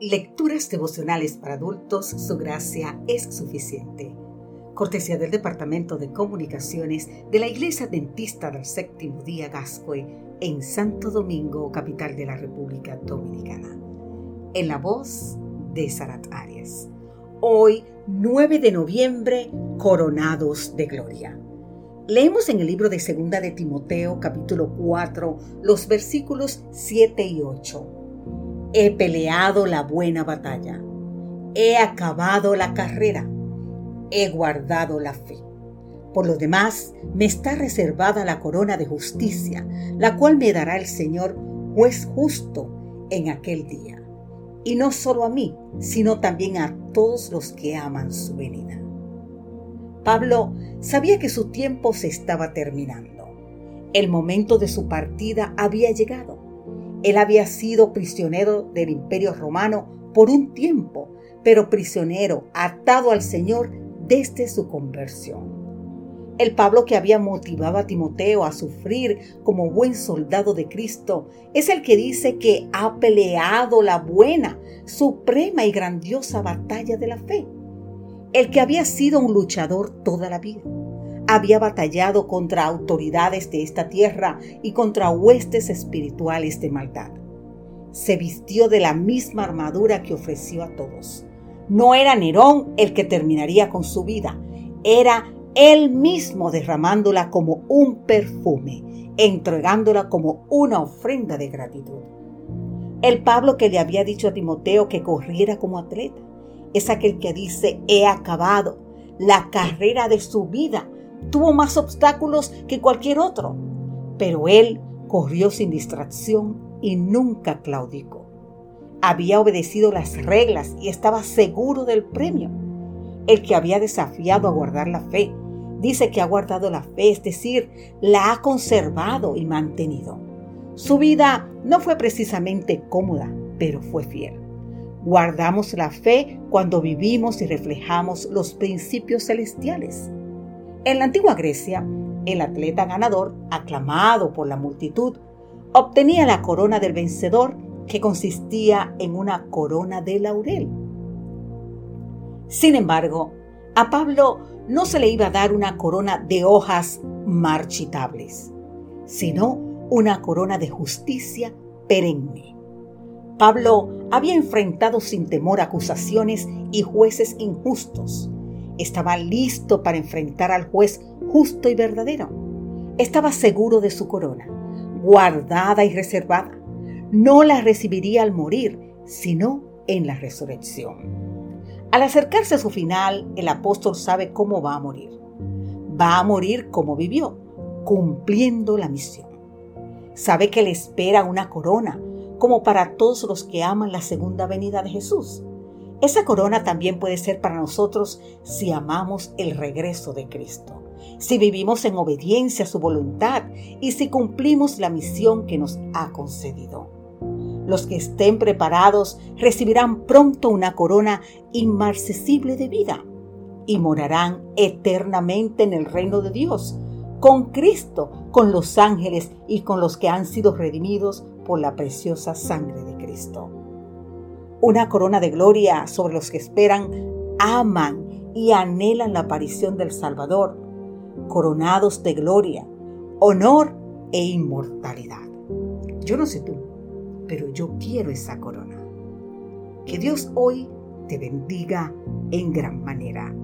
Lecturas devocionales para adultos, su gracia es suficiente. Cortesía del Departamento de Comunicaciones de la Iglesia Dentista del Séptimo Día Gascue en Santo Domingo, capital de la República Dominicana. En la voz de Sarat Arias. Hoy, 9 de noviembre, coronados de gloria. Leemos en el libro de Segunda de Timoteo, capítulo 4, los versículos 7 y 8 He peleado la buena batalla. He acabado la carrera. He guardado la fe. Por lo demás, me está reservada la corona de justicia, la cual me dará el Señor, juez justo, en aquel día. Y no solo a mí, sino también a todos los que aman su venida. Pablo sabía que su tiempo se estaba terminando. El momento de su partida había llegado él había sido prisionero del imperio romano por un tiempo, pero prisionero, atado al Señor desde su conversión. El Pablo que había motivado a Timoteo a sufrir como buen soldado de Cristo es el que dice que ha peleado la buena, suprema y grandiosa batalla de la fe. El que había sido un luchador toda la vida había batallado contra autoridades de esta tierra y contra huestes espirituales de maldad. Se vistió de la misma armadura que ofreció a todos. No era Nerón el que terminaría con su vida, era él mismo derramándola como un perfume, entregándola como una ofrenda de gratitud. El Pablo que le había dicho a Timoteo que corriera como atleta, es aquel que dice, he acabado la carrera de su vida Tuvo más obstáculos que cualquier otro, pero él corrió sin distracción y nunca claudicó. Había obedecido las reglas y estaba seguro del premio. El que había desafiado a guardar la fe, dice que ha guardado la fe, es decir, la ha conservado y mantenido. Su vida no fue precisamente cómoda, pero fue fiel. Guardamos la fe cuando vivimos y reflejamos los principios celestiales. En la antigua Grecia, el atleta ganador, aclamado por la multitud, obtenía la corona del vencedor que consistía en una corona de laurel. Sin embargo, a Pablo no se le iba a dar una corona de hojas marchitables, sino una corona de justicia perenne. Pablo había enfrentado sin temor acusaciones y jueces injustos estaba listo para enfrentar al juez justo y verdadero. Estaba seguro de su corona, guardada y reservada. No la recibiría al morir, sino en la resurrección. Al acercarse a su final, el apóstol sabe cómo va a morir. Va a morir como vivió, cumpliendo la misión. Sabe que le espera una corona, como para todos los que aman la segunda venida de Jesús. Esa corona también puede ser para nosotros si amamos el regreso de Cristo, si vivimos en obediencia a su voluntad y si cumplimos la misión que nos ha concedido. Los que estén preparados recibirán pronto una corona inmarcesible de vida y morarán eternamente en el reino de Dios, con Cristo, con los ángeles y con los que han sido redimidos por la preciosa sangre de Cristo una corona de gloria sobre los que esperan, aman y anhelan la aparición del Salvador, coronados de gloria, honor e inmortalidad. Yo no sé tú, pero yo quiero esa corona. Que Dios hoy te bendiga en gran manera.